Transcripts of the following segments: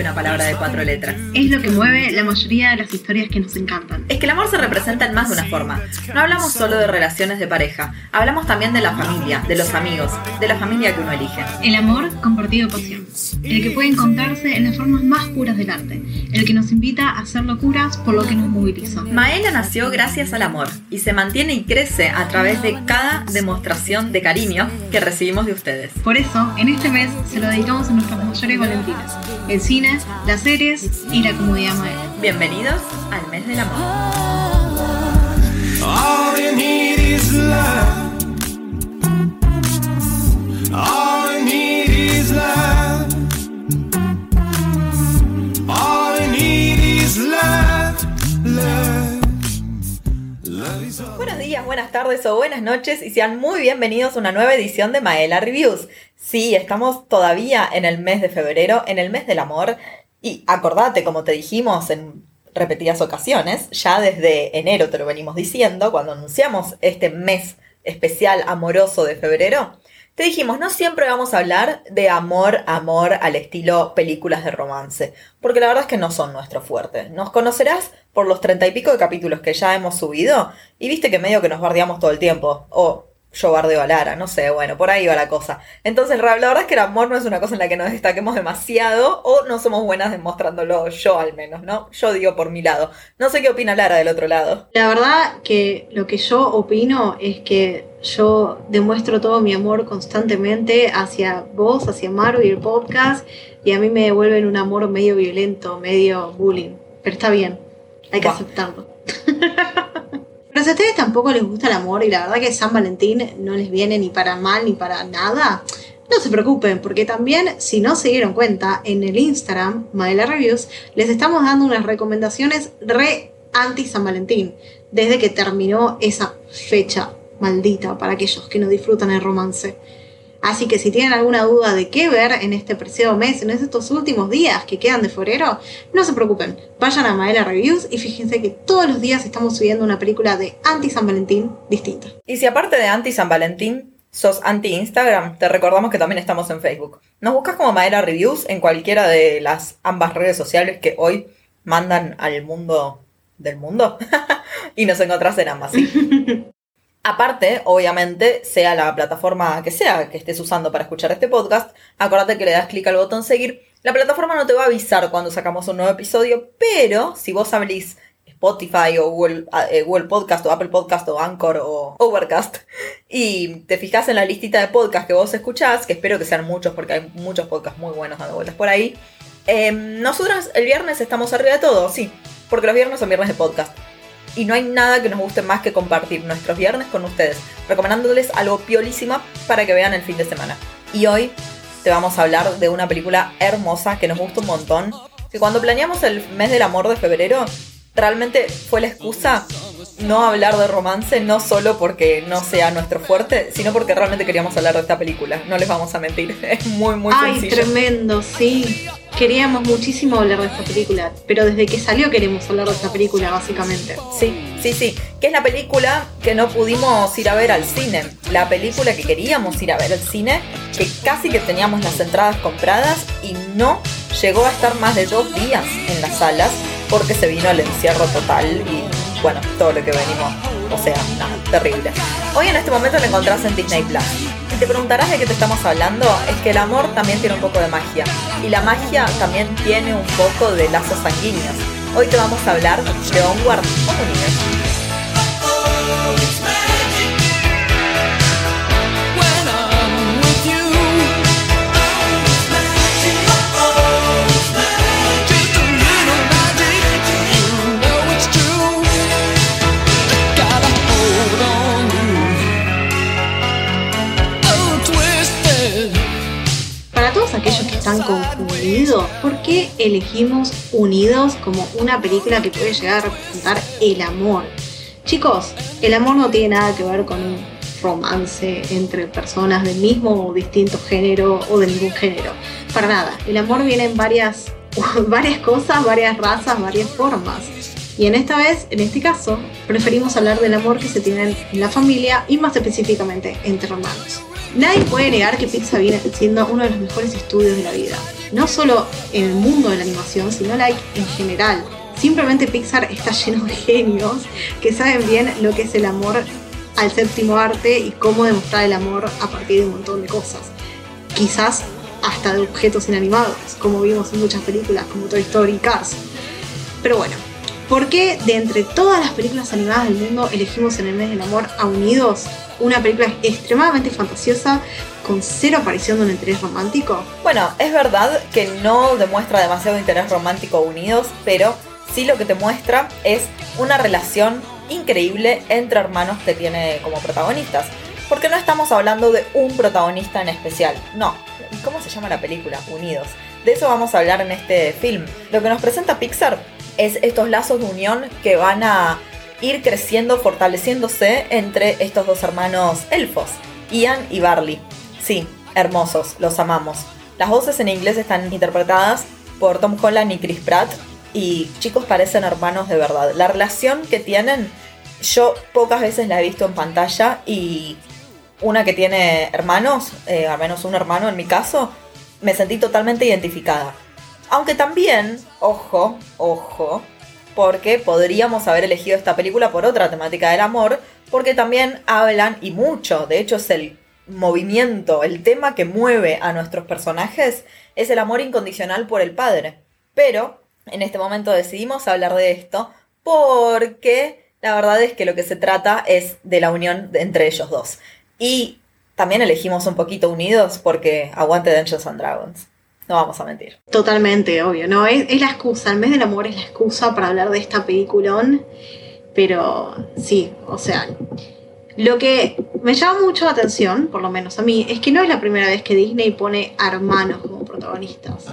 que una palabra de cuatro letras. Es lo que mueve la mayoría de las historias que nos encantan. Es que el amor se representa en más de una forma. No hablamos solo de relaciones de pareja, hablamos también de la familia, de los amigos, de la familia que uno elige. El amor compartido pasión. El que puede encontrarse en las formas más puras del arte. El que nos invita a hacer locuras por lo que nos moviliza. Maela nació gracias al amor y se mantiene y crece a través de cada demostración de cariño que recibimos de ustedes. Por eso, en este mes se lo dedicamos a nuestras mayores valentinas el cine, las series y la comodidad Maela. Bienvenidos al mes del amor. All buenas tardes o buenas noches y sean muy bienvenidos a una nueva edición de Maela Reviews. Sí, estamos todavía en el mes de febrero, en el mes del amor y acordate, como te dijimos en repetidas ocasiones, ya desde enero te lo venimos diciendo, cuando anunciamos este mes especial amoroso de febrero, te dijimos, no siempre vamos a hablar de amor, amor al estilo películas de romance, porque la verdad es que no son nuestro fuerte. Nos conocerás por los treinta y pico de capítulos que ya hemos subido y viste que medio que nos bardeamos todo el tiempo, o yo bardeo a Lara, no sé, bueno, por ahí va la cosa. Entonces, la verdad es que el amor no es una cosa en la que nos destaquemos demasiado o no somos buenas demostrándolo yo al menos, ¿no? Yo digo por mi lado. No sé qué opina Lara del otro lado. La verdad que lo que yo opino es que yo demuestro todo mi amor constantemente hacia vos, hacia Maru y el podcast, y a mí me devuelven un amor medio violento, medio bullying. Pero está bien, hay que aceptarlo. Pero si a ustedes tampoco les gusta el amor y la verdad que San Valentín no les viene ni para mal ni para nada, no se preocupen, porque también, si no se dieron cuenta, en el Instagram, Maela Reviews, les estamos dando unas recomendaciones re anti San Valentín, desde que terminó esa fecha maldita para aquellos que no disfrutan el romance. Así que si tienen alguna duda de qué ver en este preciado mes, en estos últimos días que quedan de febrero, no se preocupen. Vayan a Maela Reviews y fíjense que todos los días estamos subiendo una película de anti San Valentín distinta. Y si aparte de anti San Valentín, sos anti Instagram, te recordamos que también estamos en Facebook. Nos buscas como Maela Reviews en cualquiera de las ambas redes sociales que hoy mandan al mundo del mundo y nos encontrás en ambas, sí. Aparte, obviamente, sea la plataforma que sea que estés usando para escuchar este podcast, acuérdate que le das clic al botón seguir. La plataforma no te va a avisar cuando sacamos un nuevo episodio, pero si vos abrís Spotify o Google, eh, Podcast o Apple Podcast o Anchor o Overcast y te fijas en la listita de podcasts que vos escuchás, que espero que sean muchos porque hay muchos podcasts muy buenos dando vueltas por ahí, eh, nosotros el viernes estamos arriba de todo, sí, porque los viernes son viernes de podcast. Y no hay nada que nos guste más que compartir nuestros viernes con ustedes, recomendándoles algo piolísima para que vean el fin de semana. Y hoy te vamos a hablar de una película hermosa que nos gusta un montón, que cuando planeamos el mes del amor de febrero, realmente fue la excusa no hablar de romance, no solo porque no sea nuestro fuerte, sino porque realmente queríamos hablar de esta película. No les vamos a mentir, es muy, muy Ay, sencillo. tremendo, sí. Queríamos muchísimo hablar de esta película, pero desde que salió queremos hablar de esta película, básicamente. Sí, sí, sí. Que es la película que no pudimos ir a ver al cine. La película que queríamos ir a ver al cine, que casi que teníamos las entradas compradas y no llegó a estar más de dos días en las salas porque se vino el encierro total y bueno, todo lo que venimos. O sea, nada, terrible. Hoy en este momento lo encontrás en Disney Plus. Y te preguntarás de qué te estamos hablando, es que el amor también tiene un poco de magia. Y la magia también tiene un poco de lazos sanguíneos. Hoy te vamos a hablar de Onward Universe. Elegimos Unidos como una película que puede llegar a representar el amor? Chicos, el amor no tiene nada que ver con un romance entre personas del mismo o distinto género o de ningún género. Para nada, el amor viene en varias, varias cosas, varias razas, varias formas. Y en esta vez, en este caso, preferimos hablar del amor que se tiene en la familia y más específicamente entre hermanos. Nadie puede negar que Pixar viene siendo uno de los mejores estudios de la vida. No solo en el mundo de la animación, sino like, en general. Simplemente Pixar está lleno de genios que saben bien lo que es el amor al séptimo arte y cómo demostrar el amor a partir de un montón de cosas. Quizás hasta de objetos inanimados, como vimos en muchas películas como Toy Story y Cars. Pero bueno, ¿por qué de entre todas las películas animadas del mundo elegimos en el mes del amor a Unidos? Una película extremadamente fantasiosa, con cero aparición de un interés romántico. Bueno, es verdad que no demuestra demasiado interés romántico unidos, pero sí lo que te muestra es una relación increíble entre hermanos que tiene como protagonistas. Porque no estamos hablando de un protagonista en especial, no. ¿Cómo se llama la película? Unidos. De eso vamos a hablar en este film. Lo que nos presenta Pixar es estos lazos de unión que van a ir creciendo, fortaleciéndose entre estos dos hermanos elfos, Ian y Barley. Sí, hermosos, los amamos. Las voces en inglés están interpretadas por Tom Holland y Chris Pratt y chicos parecen hermanos de verdad. La relación que tienen, yo pocas veces la he visto en pantalla y una que tiene hermanos, eh, al menos un hermano en mi caso, me sentí totalmente identificada. Aunque también, ojo, ojo, porque podríamos haber elegido esta película por otra temática del amor, porque también hablan, y mucho, de hecho es el movimiento, el tema que mueve a nuestros personajes, es el amor incondicional por el padre. Pero en este momento decidimos hablar de esto porque la verdad es que lo que se trata es de la unión entre ellos dos. Y también elegimos un poquito unidos porque aguante Dungeons and Dragons. No vamos a mentir. Totalmente, obvio, ¿no? Es, es la excusa, el mes del amor es la excusa para hablar de esta peliculón. Pero sí, o sea, lo que me llama mucho la atención, por lo menos a mí, es que no es la primera vez que Disney pone a hermanos como protagonistas.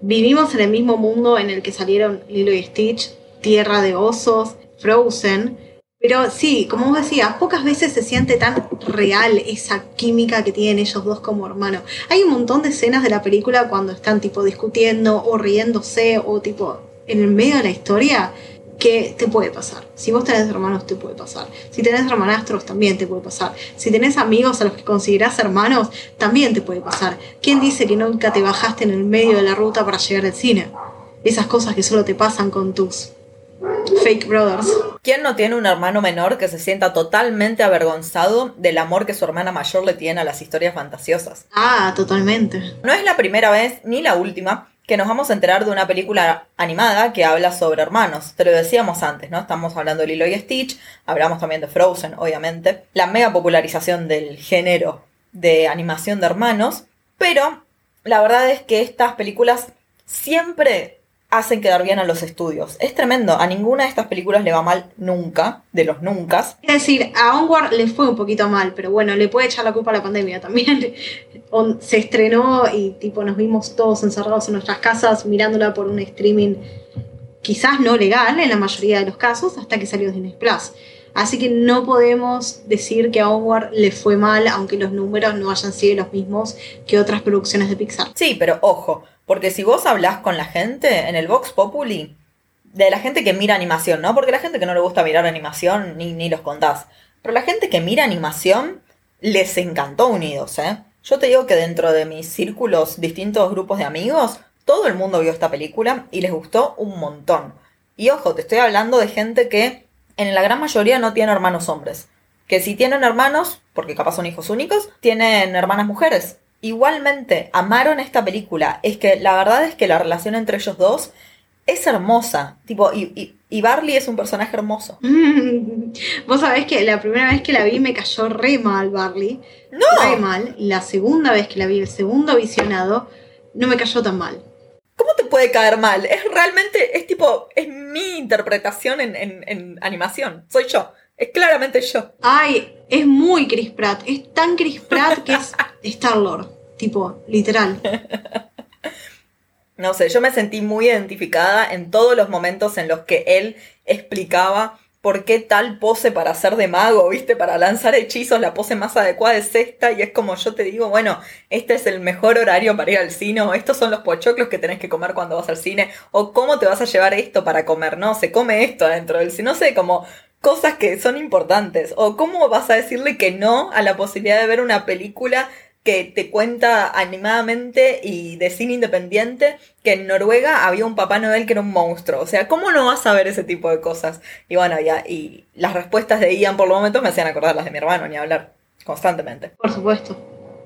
Vivimos en el mismo mundo en el que salieron Lilo y Stitch, Tierra de Osos, Frozen. Pero sí, como vos decías, pocas veces se siente tan real esa química que tienen ellos dos como hermanos. Hay un montón de escenas de la película cuando están tipo discutiendo o riéndose o tipo en el medio de la historia que te puede pasar. Si vos tenés hermanos, te puede pasar. Si tenés hermanastros, también te puede pasar. Si tenés amigos a los que considerás hermanos, también te puede pasar. ¿Quién dice que nunca te bajaste en el medio de la ruta para llegar al cine? Esas cosas que solo te pasan con tus fake brothers. ¿Quién no tiene un hermano menor que se sienta totalmente avergonzado del amor que su hermana mayor le tiene a las historias fantasiosas? Ah, totalmente. No es la primera vez ni la última que nos vamos a enterar de una película animada que habla sobre hermanos. Te lo decíamos antes, ¿no? Estamos hablando de Lilo y Stitch, hablamos también de Frozen, obviamente. La mega popularización del género de animación de hermanos, pero la verdad es que estas películas siempre hacen quedar bien a los estudios. Es tremendo, a ninguna de estas películas le va mal nunca, de los nunca. Es decir, a Onward le fue un poquito mal, pero bueno, le puede echar la culpa a la pandemia también. Se estrenó y tipo nos vimos todos encerrados en nuestras casas mirándola por un streaming quizás no legal en la mayoría de los casos hasta que salió Disney Plus. Así que no podemos decir que a Onward le fue mal, aunque los números no hayan sido los mismos que otras producciones de Pixar. Sí, pero ojo, porque si vos hablás con la gente en el Vox Populi, de la gente que mira animación, ¿no? Porque la gente que no le gusta mirar animación, ni, ni los contás. Pero la gente que mira animación, les encantó Unidos, ¿eh? Yo te digo que dentro de mis círculos, distintos grupos de amigos, todo el mundo vio esta película y les gustó un montón. Y ojo, te estoy hablando de gente que en la gran mayoría no tiene hermanos hombres. Que si tienen hermanos, porque capaz son hijos únicos, tienen hermanas mujeres. Igualmente, amaron esta película. Es que la verdad es que la relación entre ellos dos es hermosa. Tipo, y, y, y Barley es un personaje hermoso. Vos sabés que la primera vez que la vi me cayó re mal Barley. ¡No! Re mal. La segunda vez que la vi, el segundo visionado, no me cayó tan mal. ¿Cómo te puede caer mal? Es realmente, es tipo, es mi interpretación en, en- en animación. Soy yo. Es claramente yo. Ay, es muy Chris Pratt. Es tan Chris Pratt que es Star-Lord. Tipo, literal. No sé, yo me sentí muy identificada en todos los momentos en los que él explicaba por qué tal pose para ser de mago, ¿viste? Para lanzar hechizos, la pose más adecuada es esta, y es como yo te digo, bueno, este es el mejor horario para ir al cine, o estos son los pochoclos que tenés que comer cuando vas al cine, o cómo te vas a llevar esto para comer, no, se come esto adentro del cine, no sé, como cosas que son importantes. O cómo vas a decirle que no a la posibilidad de ver una película que te cuenta animadamente y de cine independiente que en Noruega había un Papá Noel que era un monstruo. O sea, ¿cómo no vas a ver ese tipo de cosas? Y bueno, ya, y las respuestas de Ian por los momentos me hacían acordar las de mi hermano, ni hablar, constantemente. Por supuesto.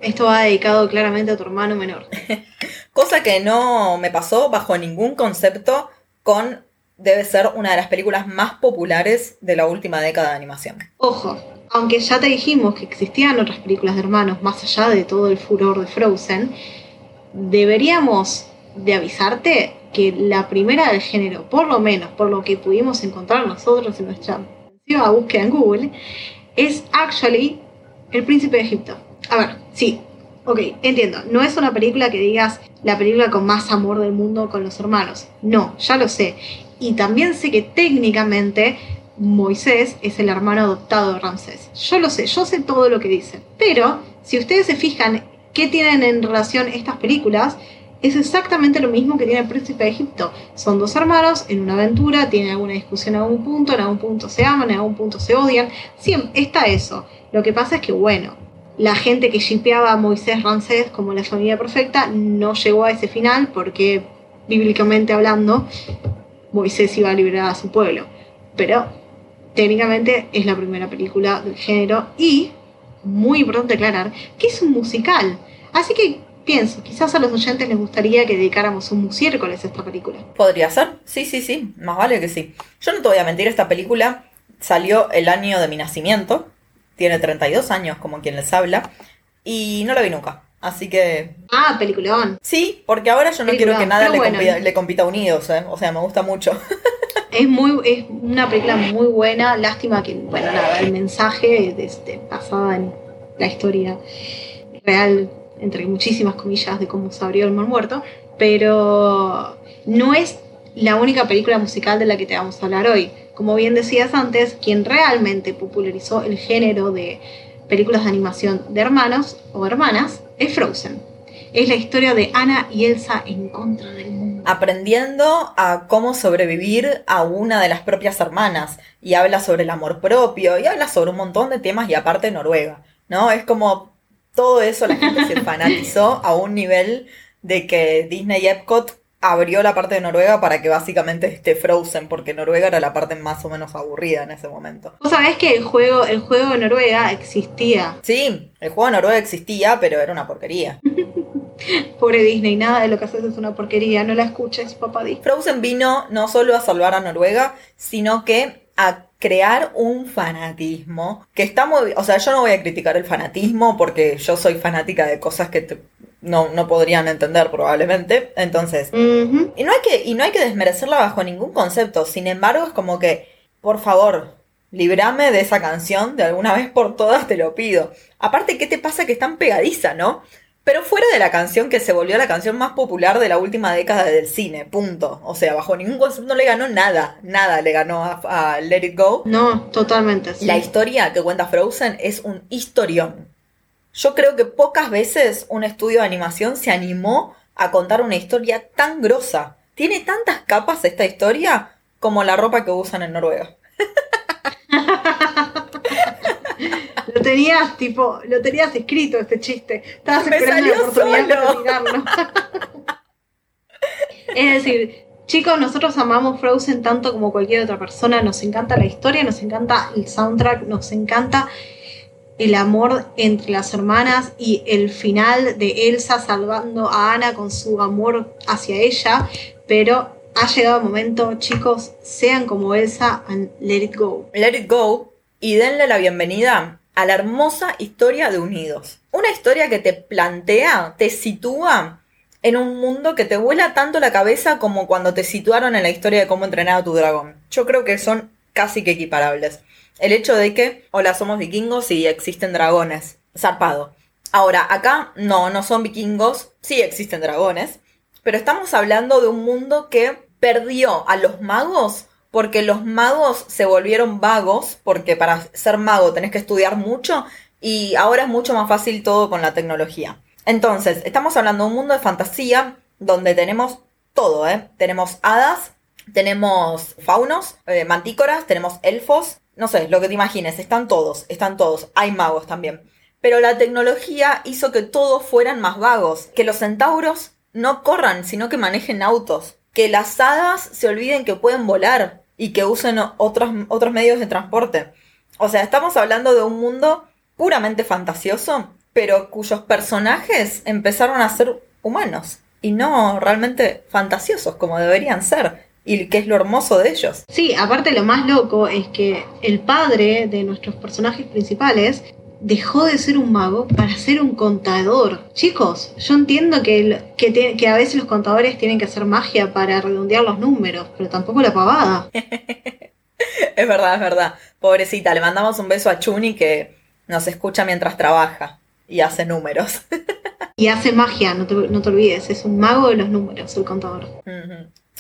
Esto va dedicado claramente a tu hermano menor. Cosa que no me pasó bajo ningún concepto con debe ser una de las películas más populares de la última década de animación. Ojo, aunque ya te dijimos que existían otras películas de hermanos más allá de todo el furor de Frozen, deberíamos de avisarte que la primera del género, por lo menos por lo que pudimos encontrar nosotros en nuestra búsqueda en Google, es actually El Príncipe de Egipto. A ver, sí, ok, entiendo, no es una película que digas la película con más amor del mundo con los hermanos, no, ya lo sé. Y también sé que técnicamente Moisés es el hermano adoptado de Ramsés. Yo lo sé, yo sé todo lo que dicen. Pero si ustedes se fijan qué tienen en relación estas películas, es exactamente lo mismo que tiene el príncipe de Egipto. Son dos hermanos en una aventura, tienen alguna discusión en algún punto, en algún punto se aman, en algún punto se odian. Siempre está eso. Lo que pasa es que, bueno, la gente que shipeaba a Moisés Ramsés como la familia perfecta no llegó a ese final porque, bíblicamente hablando, Moisés iba a liberar a su pueblo. Pero técnicamente es la primera película del género y, muy importante aclarar, que es un musical. Así que pienso, quizás a los oyentes les gustaría que dedicáramos un musiércoles a esta película. ¿Podría ser? Sí, sí, sí, más vale que sí. Yo no te voy a mentir, esta película salió el año de mi nacimiento, tiene 32 años como quien les habla, y no la vi nunca. Así que Ah, peliculón. sí, porque ahora yo no quiero que nada le, bueno. compita, le compita a Unidos, ¿eh? o sea, me gusta mucho. Es muy, es una película muy buena. Lástima que, bueno, nada, el mensaje de, este, basada en la historia real, entre muchísimas comillas, de cómo se abrió el mar muerto. Pero no es la única película musical de la que te vamos a hablar hoy. Como bien decías antes, quien realmente popularizó el género de películas de animación de hermanos o hermanas es Frozen. Es la historia de Anna y Elsa en contra del mundo. aprendiendo a cómo sobrevivir a una de las propias hermanas y habla sobre el amor propio y habla sobre un montón de temas y aparte Noruega, ¿no? Es como todo eso la gente se fanatizó a un nivel de que Disney Epcot abrió la parte de Noruega para que básicamente esté Frozen porque Noruega era la parte más o menos aburrida en ese momento. Vos sabés que el juego, el juego de Noruega existía. Sí, el juego de Noruega existía, pero era una porquería. Pobre Disney, nada de lo que haces es una porquería. No la escuches, papá Disney. Frozen vino no solo a salvar a Noruega, sino que a crear un fanatismo que está muy... O sea, yo no voy a criticar el fanatismo porque yo soy fanática de cosas que te- no, no podrían entender probablemente. Entonces, y no, hay que, y no hay que desmerecerla bajo ningún concepto. Sin embargo, es como que, por favor, librame de esa canción de alguna vez por todas, te lo pido. Aparte, ¿qué te pasa que es tan pegadiza, no? Pero fuera de la canción que se volvió la canción más popular de la última década del cine, punto. O sea, bajo ningún concepto no le ganó nada, nada le ganó a, a Let It Go. No, totalmente. sí. La historia que cuenta Frozen es un historión. Yo creo que pocas veces un estudio de animación se animó a contar una historia tan grosa. Tiene tantas capas esta historia como la ropa que usan en Noruega. Lo tenías, tipo, lo tenías escrito este chiste. Estabas Me esperando la oportunidad solo. tirarlo. es decir, chicos, nosotros amamos Frozen tanto como cualquier otra persona. Nos encanta la historia, nos encanta el soundtrack, nos encanta el amor entre las hermanas y el final de Elsa salvando a Anna con su amor hacia ella. Pero ha llegado el momento, chicos, sean como Elsa and let it go. Let It Go y denle la bienvenida a la hermosa historia de Unidos. Una historia que te plantea, te sitúa en un mundo que te vuela tanto la cabeza como cuando te situaron en la historia de cómo entrenar a tu dragón. Yo creo que son casi que equiparables. El hecho de que, hola, somos vikingos y existen dragones. Zarpado. Ahora, acá no, no son vikingos, sí existen dragones, pero estamos hablando de un mundo que perdió a los magos porque los magos se volvieron vagos, porque para ser mago tenés que estudiar mucho y ahora es mucho más fácil todo con la tecnología. Entonces, estamos hablando de un mundo de fantasía donde tenemos todo, ¿eh? Tenemos hadas, tenemos faunos, eh, mantícoras, tenemos elfos, no sé, lo que te imagines, están todos, están todos, hay magos también. Pero la tecnología hizo que todos fueran más vagos, que los centauros no corran, sino que manejen autos, que las hadas se olviden que pueden volar y que usen otros, otros medios de transporte. O sea, estamos hablando de un mundo puramente fantasioso, pero cuyos personajes empezaron a ser humanos y no realmente fantasiosos como deberían ser. Y que es lo hermoso de ellos. Sí, aparte lo más loco es que el padre de nuestros personajes principales dejó de ser un mago para ser un contador. Chicos, yo entiendo que, el- que, te- que a veces los contadores tienen que hacer magia para redondear los números, pero tampoco la pavada. Es verdad, es verdad. Pobrecita, le mandamos un beso a Chuni que nos escucha mientras trabaja y hace números. Y hace magia, no te, no te olvides, es un mago de los números el contador.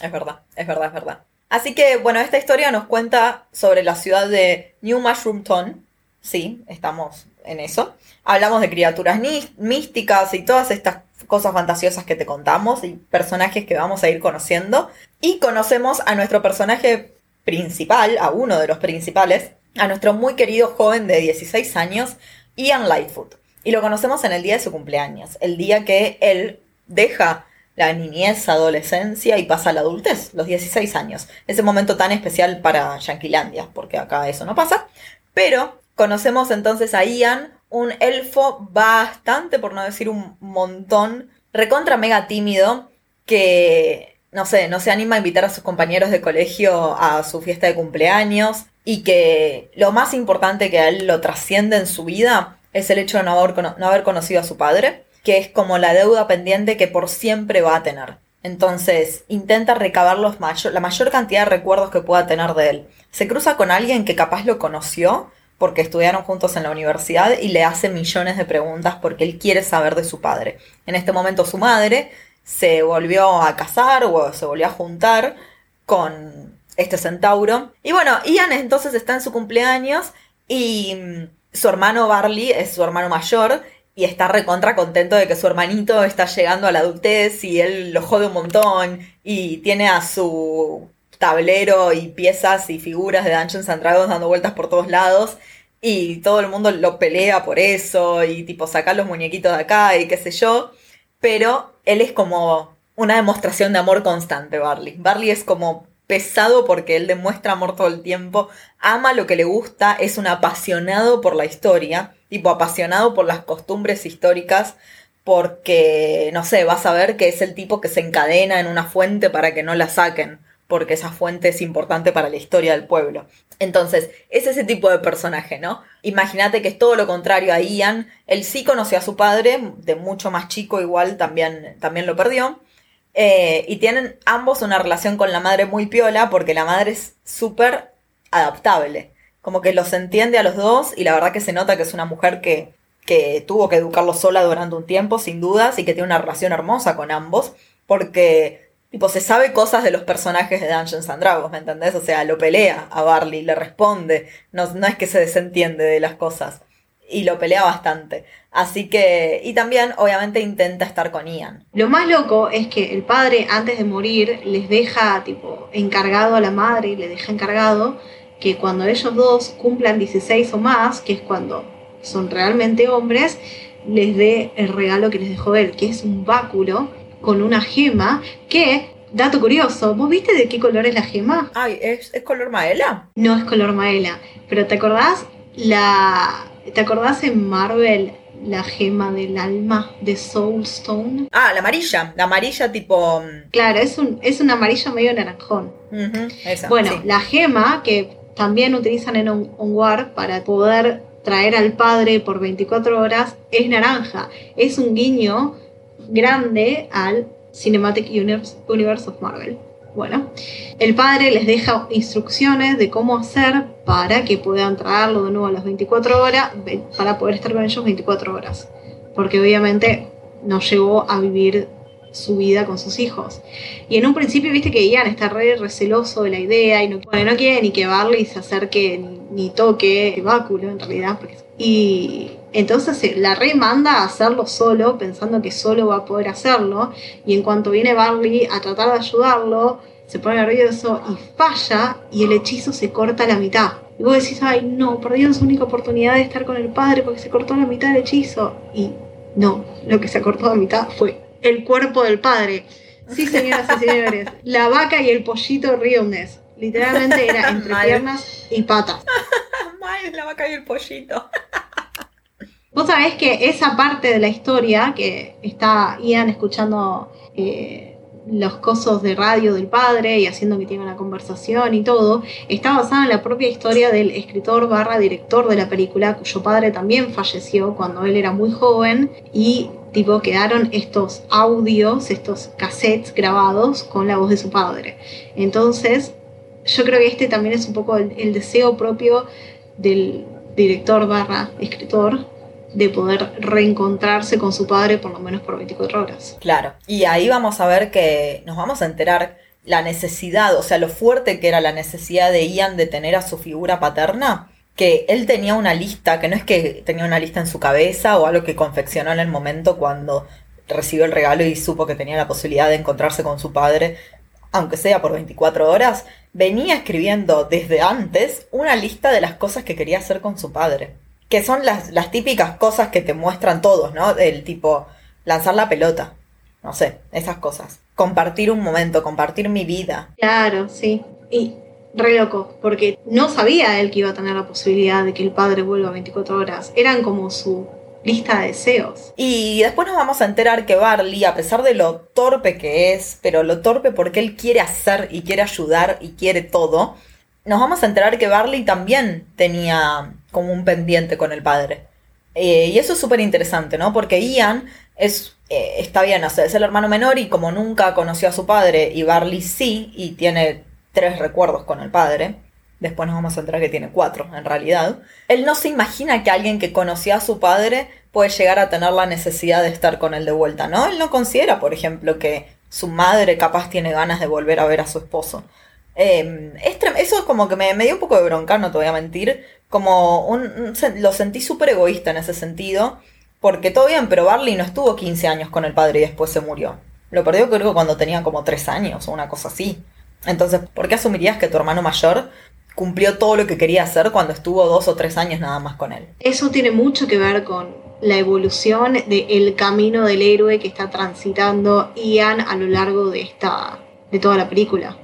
Es verdad, es verdad, es verdad. Así que, bueno, esta historia nos cuenta sobre la ciudad de New Mushroom Town. Sí, estamos en eso. Hablamos de criaturas místicas y todas estas cosas fantasiosas que te contamos y personajes que vamos a ir conociendo. Y conocemos a nuestro personaje principal, a uno de los principales, a nuestro muy querido joven de 16 años, Ian Lightfoot. Y lo conocemos en el día de su cumpleaños, el día que él deja la niñez, adolescencia y pasa a la adultez, los 16 años. Ese momento tan especial para Yanquilandia, porque acá eso no pasa. Pero conocemos entonces a Ian, un elfo bastante, por no decir un montón, recontra mega tímido, que, no sé, no se anima a invitar a sus compañeros de colegio a su fiesta de cumpleaños y que lo más importante que a él lo trasciende en su vida es el hecho de no haber, cono- no haber conocido a su padre, que es como la deuda pendiente que por siempre va a tener. Entonces, intenta recabar los la mayor cantidad de recuerdos que pueda tener de él. Se cruza con alguien que capaz lo conoció porque estudiaron juntos en la universidad y le hace millones de preguntas porque él quiere saber de su padre. En este momento su madre se volvió a casar o se volvió a juntar con este centauro. Y bueno, Ian entonces está en su cumpleaños y mm, su hermano Barley es su hermano mayor y está recontra contento de que su hermanito está llegando a la adultez y él lo jode un montón y tiene a su tablero y piezas y figuras de Dungeons and Dragons dando vueltas por todos lados y todo el mundo lo pelea por eso y tipo sacar los muñequitos de acá y qué sé yo, pero él es como una demostración de amor constante, Barley. Barley es como pesado porque él demuestra amor todo el tiempo, ama lo que le gusta, es un apasionado por la historia, tipo apasionado por las costumbres históricas, porque, no sé, vas a ver que es el tipo que se encadena en una fuente para que no la saquen, porque esa fuente es importante para la historia del pueblo. Entonces, es ese tipo de personaje, ¿no? Imagínate que es todo lo contrario a Ian. Él sí conoció a su padre, de mucho más chico, igual también, también lo perdió. Eh, y tienen ambos una relación con la madre muy piola, porque la madre es súper adaptable. Como que los entiende a los dos, y la verdad que se nota que es una mujer que, que tuvo que educarlos sola durante un tiempo, sin dudas, y que tiene una relación hermosa con ambos, porque Tipo, se sabe cosas de los personajes de Dungeons and Dragons, ¿me entendés? O sea, lo pelea a Barley, le responde. No, no es que se desentiende de las cosas. Y lo pelea bastante. Así que. Y también, obviamente, intenta estar con Ian. Lo más loco es que el padre antes de morir les deja tipo encargado a la madre le deja encargado que cuando ellos dos cumplan 16 o más, que es cuando son realmente hombres, les dé el regalo que les dejó él, que es un báculo con una gema que, dato curioso, ¿vos viste de qué color es la gema? Ay, ¿es, es color maela? No es color maela, pero ¿te acordás la ¿te acordás en Marvel la gema del alma de Soulstone? Ah, la amarilla. La amarilla tipo. mm, Claro, es un es un amarillo medio naranjón. ujú, esa. Bueno, sí. la gema que también utilizan en On- Onward para poder traer al padre por 24 horas es naranja. Es un guiño grande al Cinematic Universe, of Marvel. Bueno, el padre les deja instrucciones de cómo hacer para que puedan traerlo de nuevo a las 24 horas, para poder estar con ellos 24 horas. Porque obviamente no llegó a vivir su vida con sus hijos. Y en un principio, viste que Ian está re receloso de la idea y no, bueno, no quiere ni que Barley se acerque ni, ni toque el báculo en realidad. y entonces se la remanda a hacerlo solo, pensando que solo va a poder hacerlo. Y en cuanto viene Barley a tratar de ayudarlo, se pone nervioso y falla y el hechizo se corta a la mitad. Y vos decís, ay, no, perdieron su única oportunidad de estar con el padre porque se cortó la mitad del hechizo. Y no, lo que se cortó la mitad fue el cuerpo del padre. Sí, señoras y señores, la vaca y el pollito realness. Literalmente era entre piernas y patas. Mal, la vaca y el pollito. Vos sabés que esa parte de la historia que está Ian escuchando eh, los cosos de radio del padre y haciendo que tenga una conversación y todo, está basada en la propia historia del escritor barra director de la película, cuyo padre también falleció cuando él era muy joven y tipo quedaron estos audios, estos cassettes grabados con la voz de su padre. Entonces, yo creo que este también es un poco el, el deseo propio del director barra escritor de poder reencontrarse con su padre por lo menos por 24 horas. Claro. Y ahí vamos a ver que nos vamos a enterar la necesidad, o sea, lo fuerte que era la necesidad de Ian de tener a su figura paterna, que él tenía una lista, que no es que tenía una lista en su cabeza o algo que confeccionó en el momento cuando recibió el regalo y supo que tenía la posibilidad de encontrarse con su padre, aunque sea por 24 horas, venía escribiendo desde antes una lista de las cosas que quería hacer con su padre. Que son las, las típicas cosas que te muestran todos, ¿no? El tipo, lanzar la pelota. No sé, esas cosas. Compartir un momento, compartir mi vida. Claro, sí. Y re loco, porque no sabía él que iba a tener la posibilidad de que el padre vuelva 24 horas. Eran como su lista de deseos. Y después nos vamos a enterar que Barley, a pesar de lo torpe que es, pero lo torpe porque él quiere hacer y quiere ayudar y quiere todo, nos vamos a enterar que Barley también tenía como un pendiente con el padre. Eh, y eso es súper interesante, ¿no? Porque Ian es, eh, está bien, o es el hermano menor y como nunca conoció a su padre y Barley sí, y tiene tres recuerdos con el padre, después nos vamos a enterar que tiene cuatro en realidad, él no se imagina que alguien que conocía a su padre puede llegar a tener la necesidad de estar con él de vuelta, ¿no? Él no considera, por ejemplo, que su madre capaz tiene ganas de volver a ver a su esposo. Eh, eso es como que me, me dio un poco de bronca, no te voy a mentir. Como un, lo sentí súper egoísta en ese sentido. Porque todo bien, pero Barley no estuvo 15 años con el padre y después se murió. Lo perdió creo que cuando tenía como 3 años o una cosa así. Entonces, ¿por qué asumirías que tu hermano mayor cumplió todo lo que quería hacer cuando estuvo 2 o 3 años nada más con él? Eso tiene mucho que ver con la evolución del camino del héroe que está transitando Ian a lo largo de esta de toda la película.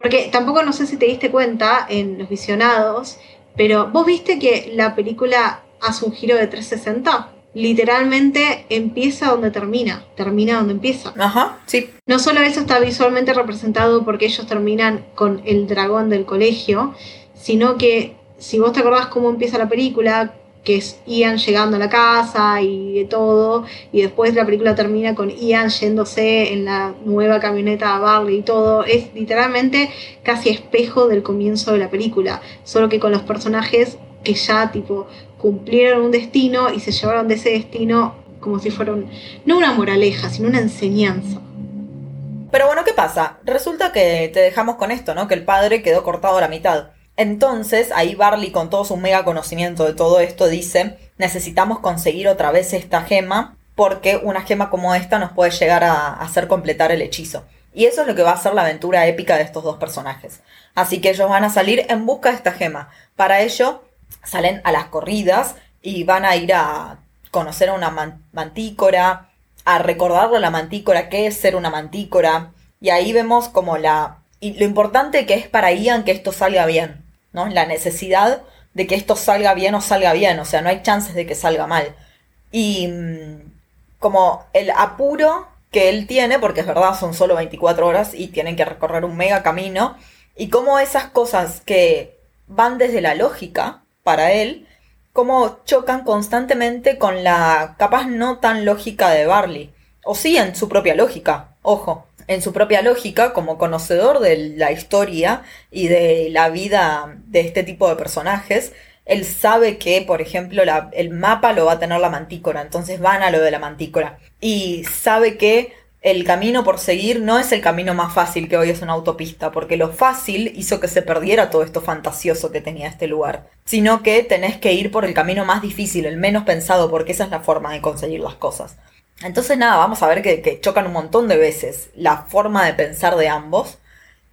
Porque tampoco no sé si te diste cuenta en Los Visionados, pero vos viste que la película hace un giro de 360. Literalmente empieza donde termina, termina donde empieza. Ajá, sí. No solo eso está visualmente representado porque ellos terminan con el dragón del colegio, sino que si vos te acordás cómo empieza la película, que es Ian llegando a la casa y de todo, y después la película termina con Ian yéndose en la nueva camioneta a Barley y todo, es literalmente casi espejo del comienzo de la película, solo que con los personajes que ya tipo cumplieron un destino y se llevaron de ese destino como si fuera un, no una moraleja, sino una enseñanza. Pero bueno, ¿qué pasa? Resulta que te dejamos con esto, ¿no? Que el padre quedó cortado a la mitad. Entonces, ahí Barley, con todo su mega conocimiento de todo esto, dice, necesitamos conseguir otra vez esta gema, porque una gema como esta nos puede llegar a hacer completar el hechizo. Y eso es lo que va a ser la aventura épica de estos dos personajes. Así que ellos van a salir en busca de esta gema. Para ello, salen a las corridas y van a ir a conocer a una man- mantícora, a recordarle a la mantícora qué es ser una mantícora. Y ahí vemos como la... Y lo importante que es para Ian que esto salga bien, La necesidad de que esto salga bien o salga bien, o sea, no hay chances de que salga mal. Y mm, como el apuro que él tiene, porque es verdad, son solo 24 horas y tienen que recorrer un mega camino, y como esas cosas que van desde la lógica para él, como chocan constantemente con la capaz no tan lógica de Barley. O sí en su propia lógica, ojo, en su propia lógica como conocedor de la historia y de la vida de este tipo de personajes, él sabe que, por ejemplo, el mapa lo va a tener la mantícora, entonces van a lo de la mantícora. Y sabe que el camino por seguir no es el camino más fácil que hoy es una autopista, porque lo fácil hizo que se perdiera todo esto fantasioso que tenía este lugar, sino que tenés que ir por el camino más difícil, el menos pensado, porque esa es la forma de conseguir las cosas. Entonces nada, vamos a ver que, chocan un montón de veces la forma de pensar de ambos.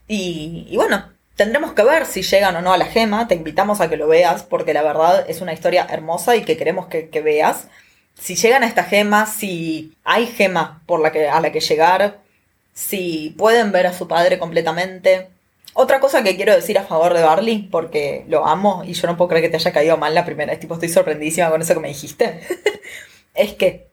Y, bueno, Tendremos que ver si llegan o no a la gema, te invitamos a que lo veas, porque la verdad es una historia hermosa y que queremos que, veas. Si llegan a esta gema, si hay gema por la que, a la que llegar, si pueden ver a su padre completamente. Otra cosa que quiero decir a favor de Barley, porque lo amo y yo no puedo creer que te haya caído mal la primera vez, tipo estoy sorprendísima con eso que me dijiste, es que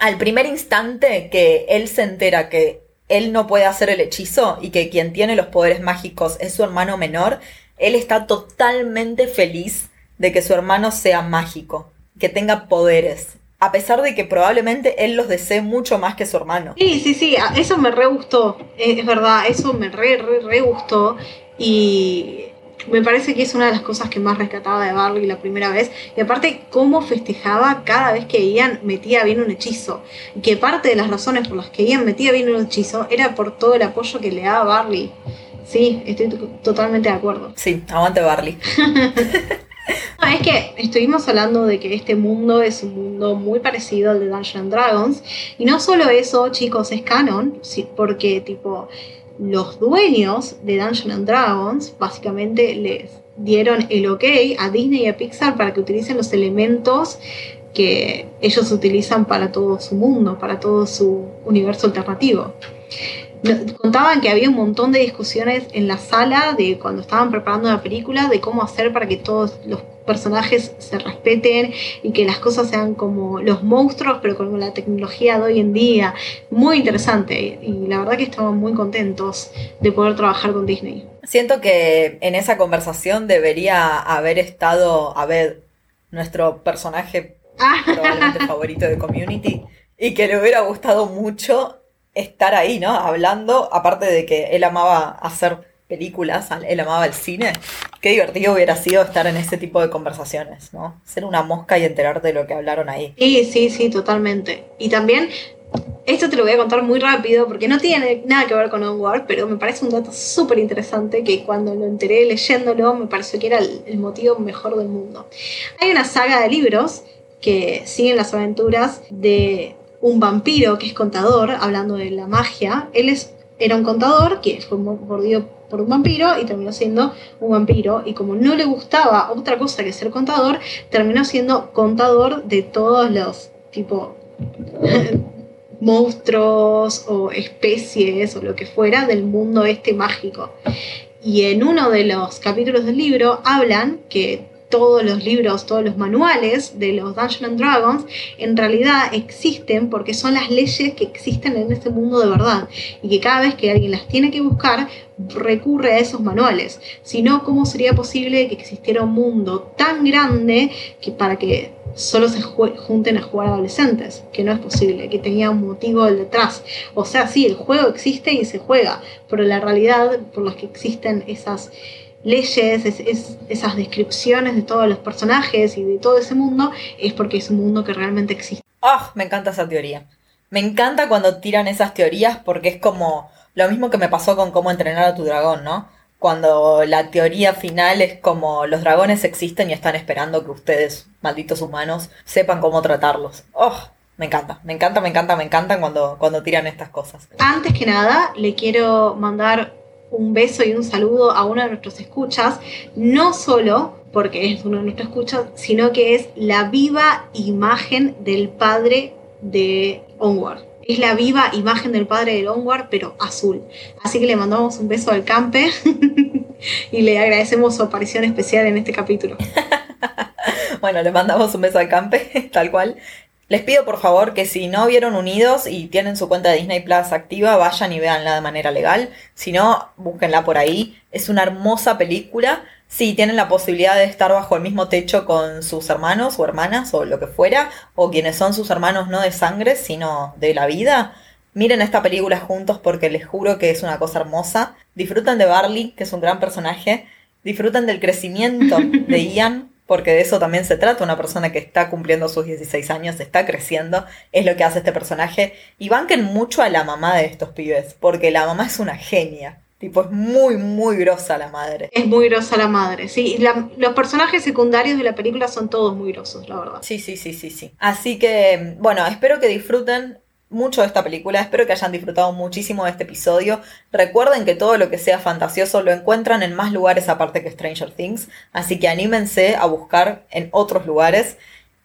al primer instante que él se entera que él no puede hacer el hechizo y que quien tiene los poderes mágicos es su hermano menor, él está totalmente feliz de que su hermano sea mágico, que tenga poderes, a pesar de que probablemente él los desee mucho más que su hermano. Sí, sí, sí, eso me re gustó, es verdad, eso me re, re, re gustó y me parece que es una de las cosas que más rescataba de Barley la primera vez y aparte cómo festejaba cada vez que Ian metía bien un hechizo y que parte de las razones por las que Ian metía bien un hechizo era por todo el apoyo que le daba Barley. Sí, estoy to- totalmente de acuerdo. Sí, aguante Barley. No, es que estuvimos hablando de que este mundo es un mundo muy parecido al de Dungeons Dragons. Y no solo eso, chicos, es canon, porque tipo los dueños de Dungeons and Dragons básicamente les dieron el ok a Disney y a Pixar para que utilicen los elementos que ellos utilizan para todo su mundo, para todo su universo alternativo. Contaban que había un montón de discusiones en la sala de cuando estaban preparando la película de cómo hacer para que todos los personajes se respeten y que las cosas sean como los monstruos, pero con la tecnología de hoy en día. Muy interesante y la verdad que estaban muy contentos de poder trabajar con Disney. Siento que en esa conversación debería haber estado Abed, nuestro personaje Ah, probablemente favorito de Community, y que le hubiera gustado mucho estar ahí, ¿no? Hablando, aparte de que él amaba hacer películas, él amaba el cine, qué divertido hubiera sido estar en ese tipo de conversaciones, ¿no? Ser una mosca y enterarte de lo que hablaron ahí. Sí, sí, sí, totalmente. Y también, esto te lo voy a contar muy rápido porque no tiene nada que ver con Onward, pero me parece un dato súper interesante que cuando lo enteré leyéndolo me pareció que era el, el motivo mejor del mundo. Hay una saga de libros que siguen las aventuras de un vampiro que es contador, hablando de la magia. Él es, era un contador que fue mordido por un vampiro y terminó siendo un vampiro. Y como no le gustaba otra cosa que ser contador, terminó siendo contador de todos los tipo monstruos o especies o lo que fuera del mundo este mágico. Y en uno de los capítulos del libro hablan que todos los libros, todos los manuales de los Dungeons and Dragons en realidad existen porque son las leyes que existen en este mundo de verdad y que cada vez que alguien las tiene que buscar recurre a esos manuales. Si no, ¿cómo sería posible que existiera un mundo tan grande que para que solo se junten a jugar adolescentes? Que no es posible, que tenía un motivo detrás. O sea, sí, el juego existe y se juega, pero la realidad por las que existen esas leyes, es- es- esas descripciones de todos los personajes y de todo ese mundo, es porque es un mundo que realmente existe. ¡Ah! me encanta esa teoría. Me encanta cuando tiran esas teorías porque es como lo mismo que me pasó con cómo entrenar a tu dragón, ¿no? Cuando la teoría final es como los dragones existen y están esperando que ustedes, malditos humanos, sepan cómo tratarlos. ¡Oh! Me encanta, me encanta, me encanta, me encantan cuando, cuando tiran estas cosas. Antes que nada, le quiero mandar un beso y un saludo a uno de nuestros escuchas, no solo porque es uno de nuestros escuchas, sino que es la viva imagen del padre de Onward. Es la viva imagen del padre del Onward, pero azul. Así que le mandamos un beso al campe y le agradecemos su aparición especial en este capítulo. Bueno, le mandamos un beso al campe, tal cual. Les pido por favor que si no vieron Unidos y tienen su cuenta de Disney Plus activa, vayan y véanla de manera legal. Si no, búsquenla por ahí. Es una hermosa película. Si tienen la posibilidad de estar bajo el mismo techo con sus hermanos o hermanas o lo que fuera, o quienes son sus hermanos no de sangre, sino de la vida, miren esta película juntos porque les juro que es una cosa hermosa. Disfruten de Barley, que es un gran personaje. Disfruten del crecimiento de Ian, porque de eso también se trata, una persona que está cumpliendo sus 16 años, está creciendo, es lo que hace este personaje. Y banquen mucho a la mamá de estos pibes, porque la mamá es una genia. Tipo, es muy, muy grosa la madre. Es muy grosa la madre, sí. Y la- los personajes secundarios de la película son todos muy grosos, la verdad. Sí, sí, sí, sí, sí. Así que, bueno, espero que disfruten mucho de esta película, espero que hayan disfrutado muchísimo de este episodio. Recuerden que todo lo que sea fantasioso lo encuentran en más lugares aparte que Stranger Things, así que anímense a buscar en otros lugares.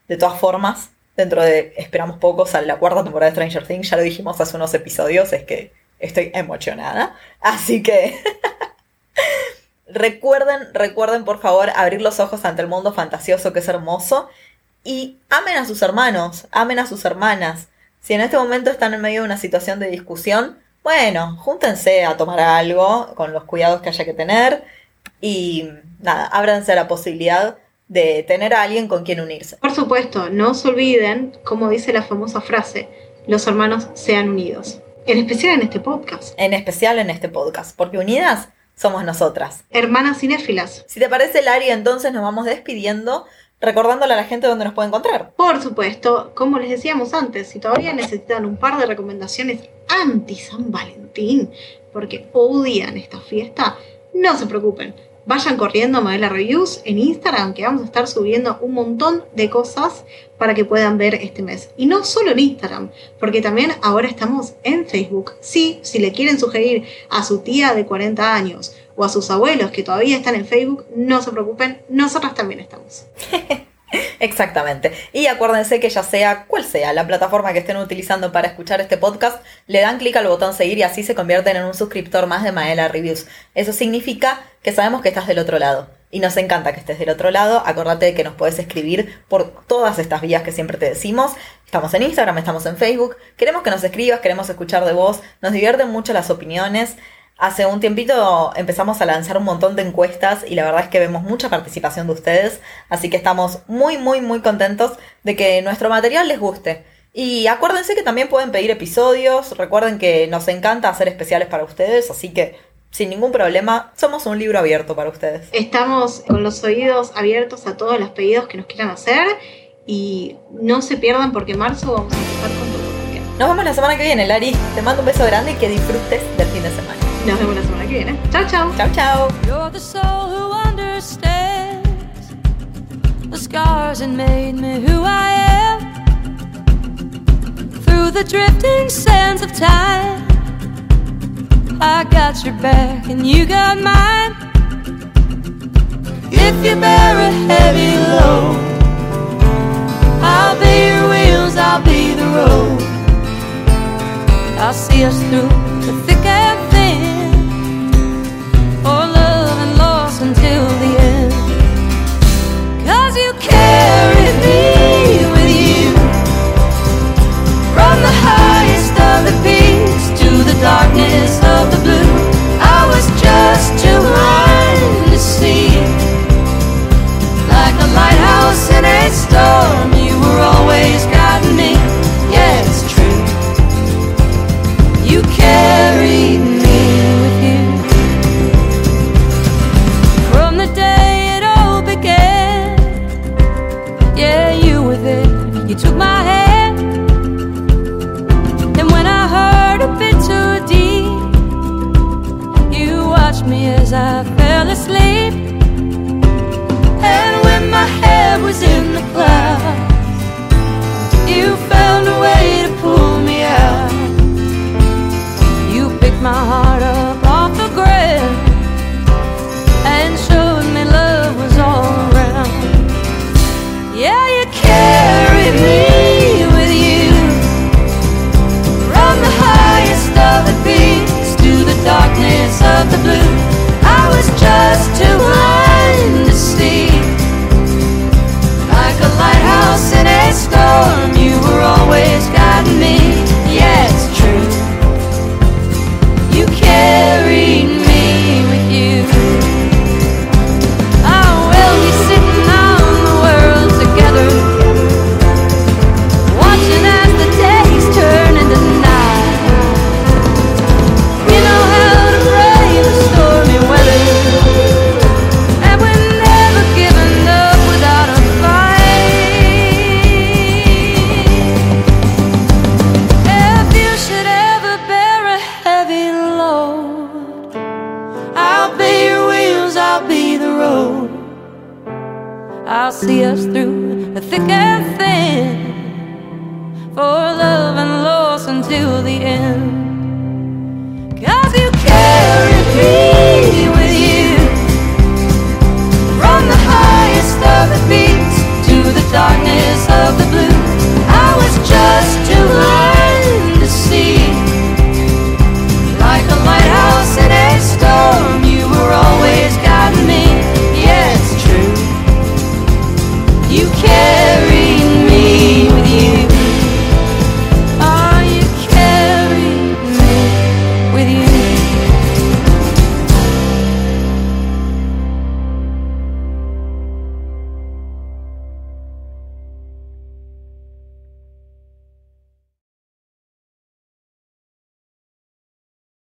De todas formas, dentro de, esperamos poco, sale la cuarta temporada de Stranger Things, ya lo dijimos hace unos episodios, es que estoy emocionada. Así que recuerden, recuerden por favor abrir los ojos ante el mundo fantasioso que es hermoso y amen a sus hermanos, amen a sus hermanas. Si en este momento están en medio de una situación de discusión, bueno, júntense a tomar algo con los cuidados que haya que tener y nada, ábranse a la posibilidad de tener a alguien con quien unirse. Por supuesto, no se olviden, como dice la famosa frase, los hermanos sean unidos. En especial en este podcast. En especial en este podcast, porque unidas somos nosotras. Hermanas cinéfilas. Si te parece, Lari, entonces nos vamos despidiendo, recordándole a la gente dónde nos puede encontrar. Por supuesto, como les decíamos antes, si todavía necesitan un par de recomendaciones anti San Valentín, porque odian esta fiesta, no se preocupen. Vayan corriendo a Madela Reviews en Instagram, que vamos a estar subiendo un montón de cosas para que puedan ver este mes. Y no solo en Instagram, porque también ahora estamos en Facebook. Sí, si le quieren sugerir a su tía de 40 años o a sus abuelos que todavía están en Facebook, no se preocupen, nosotras también estamos. Exactamente. Y acuérdense que ya sea cual sea la plataforma que estén utilizando para escuchar este podcast, le dan clic al botón seguir y así se convierten en un suscriptor más de Maela Reviews. Eso significa que sabemos que estás del otro lado. Y nos encanta que estés del otro lado. Acordate de que nos puedes escribir por todas estas vías que siempre te decimos. Estamos en Instagram, estamos en Facebook. Queremos que nos escribas, queremos escuchar de vos. Nos divierten mucho las opiniones. Hace un tiempito empezamos a lanzar un montón de encuestas y la verdad es que vemos mucha participación de ustedes, así que estamos muy, muy, muy contentos de que nuestro material les guste. Y acuérdense que también pueden pedir episodios, recuerden que nos encanta hacer especiales para ustedes, así que sin ningún problema, somos un libro abierto para ustedes. Estamos con los oídos abiertos a todos los pedidos que nos quieran hacer y no se pierdan porque en marzo vamos a empezar con todo. Nos vemos la semana que viene, Lari. Te mando un beso grande y que disfrutes del fin de semana. Nos vemos la semana que viene. Chao, chao. Chao, chao. You're the soul who understands the scars that made me who I am. Through the drifting sands of time, I got your back and you got mine. If you bear a heavy load, I'll be your wheels, I'll be the road. I'll see us through the thick and thin for oh, love and loss until the me as I fell asleep. And when my head was in the clouds, you found a way to pull me out. You picked my heart up